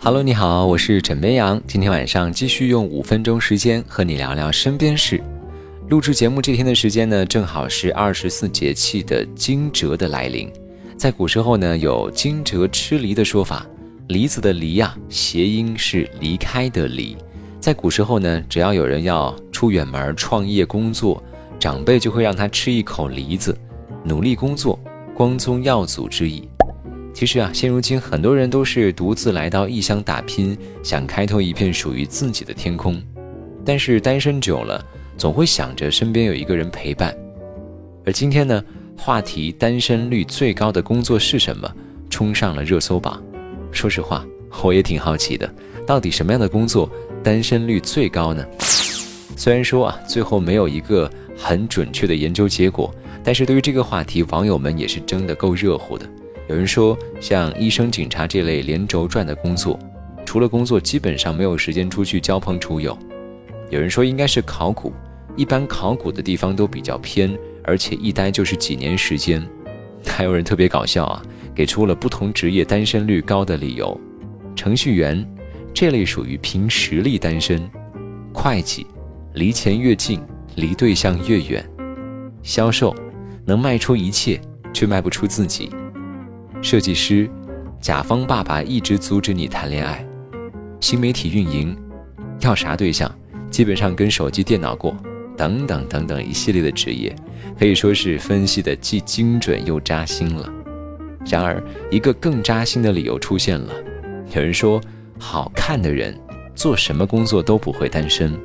Hello，你好，我是枕边羊。今天晚上继续用五分钟时间和你聊聊身边事。录制节目这天的时间呢，正好是二十四节气的惊蛰的来临。在古时候呢，有惊蛰吃梨的说法，梨子的梨呀，谐音是离开的离。在古时候呢，只要有人要出远门创业工作，长辈就会让他吃一口梨子，努力工作，光宗耀祖之意。其实啊，现如今很多人都是独自来到异乡打拼，想开拓一片属于自己的天空。但是单身久了，总会想着身边有一个人陪伴。而今天呢，话题单身率最高的工作是什么，冲上了热搜榜。说实话，我也挺好奇的，到底什么样的工作单身率最高呢？虽然说啊，最后没有一个很准确的研究结果，但是对于这个话题，网友们也是争得够热乎的。有人说，像医生、警察这类连轴转的工作，除了工作，基本上没有时间出去交朋处友。有人说，应该是考古，一般考古的地方都比较偏，而且一待就是几年时间。还有人特别搞笑啊，给出了不同职业单身率高的理由：程序员这类属于凭实力单身；会计离钱越近，离对象越远；销售能卖出一切，却卖不出自己。设计师，甲方爸爸一直阻止你谈恋爱；新媒体运营，要啥对象，基本上跟手机、电脑过，等等等等一系列的职业，可以说是分析的既精准又扎心了。然而，一个更扎心的理由出现了：有人说，好看的人做什么工作都不会单身。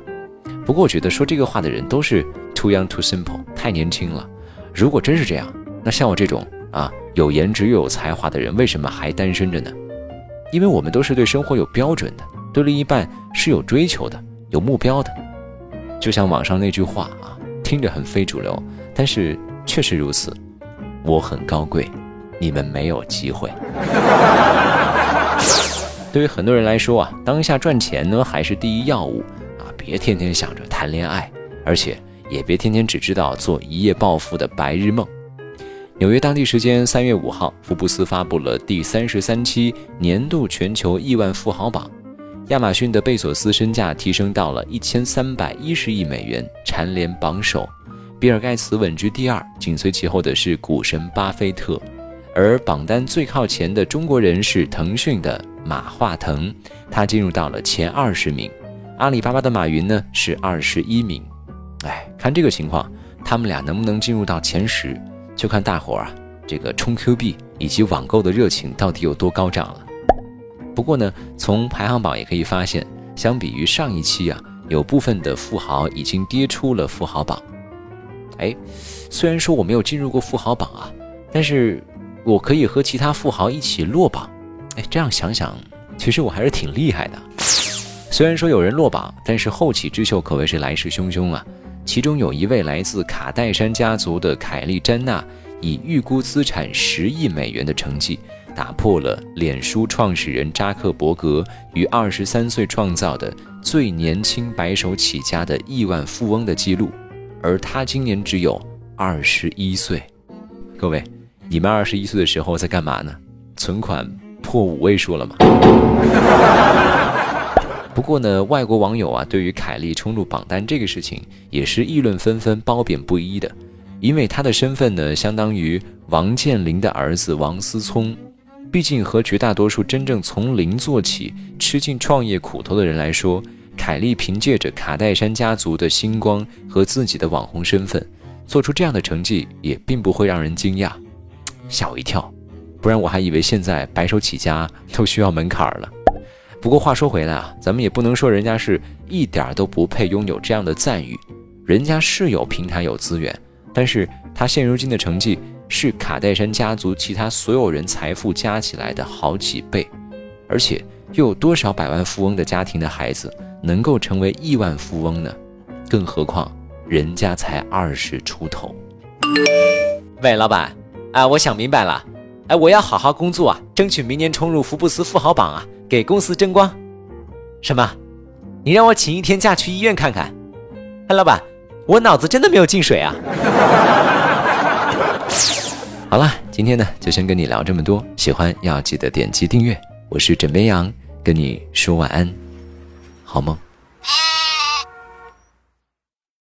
不过，我觉得说这个话的人都是 too young too simple，太年轻了。如果真是这样，那像我这种啊。有颜值又有才华的人为什么还单身着呢？因为我们都是对生活有标准的，对另一半是有追求的、有目标的。就像网上那句话啊，听着很非主流，但是确实如此。我很高贵，你们没有机会。对于很多人来说啊，当下赚钱呢还是第一要务啊，别天天想着谈恋爱，而且也别天天只知道做一夜暴富的白日梦。纽约当地时间三月五号，福布斯发布了第三十三期年度全球亿万富豪榜，亚马逊的贝索斯身价提升到了一千三百一十亿美元，蝉联榜首。比尔盖茨稳居第二，紧随其后的是股神巴菲特。而榜单最靠前的中国人是腾讯的马化腾，他进入到了前二十名。阿里巴巴的马云呢是二十一名。哎，看这个情况，他们俩能不能进入到前十？就看大伙儿啊，这个充 Q 币以及网购的热情到底有多高涨了。不过呢，从排行榜也可以发现，相比于上一期啊，有部分的富豪已经跌出了富豪榜。哎，虽然说我没有进入过富豪榜啊，但是我可以和其他富豪一起落榜。哎，这样想想，其实我还是挺厉害的。虽然说有人落榜，但是后起之秀可谓是来势汹汹啊。其中有一位来自卡戴珊家族的凯利·詹娜，以预估资产十亿美元的成绩，打破了脸书创始人扎克伯格于二十三岁创造的最年轻白手起家的亿万富翁的记录，而他今年只有二十一岁。各位，你们二十一岁的时候在干嘛呢？存款破五位数了吗？不过呢，外国网友啊，对于凯莉冲入榜单这个事情也是议论纷纷、褒贬不一的，因为他的身份呢，相当于王健林的儿子王思聪。毕竟和绝大多数真正从零做起、吃尽创业苦头的人来说，凯莉凭借着卡戴珊家族的星光和自己的网红身份，做出这样的成绩也并不会让人惊讶，吓我一跳。不然我还以为现在白手起家都需要门槛了。不过话说回来啊，咱们也不能说人家是一点都不配拥有这样的赞誉，人家是有平台有资源，但是他现如今的成绩是卡戴珊家族其他所有人财富加起来的好几倍，而且又有多少百万富翁的家庭的孩子能够成为亿万富翁呢？更何况人家才二十出头。喂，老板，啊，我想明白了，哎，我要好好工作啊，争取明年冲入福布斯富豪榜啊。给公司争光，什么？你让我请一天假去医院看看？哎，老板，我脑子真的没有进水啊！好了，今天呢就先跟你聊这么多，喜欢要记得点击订阅。我是枕边羊，跟你说晚安，好梦。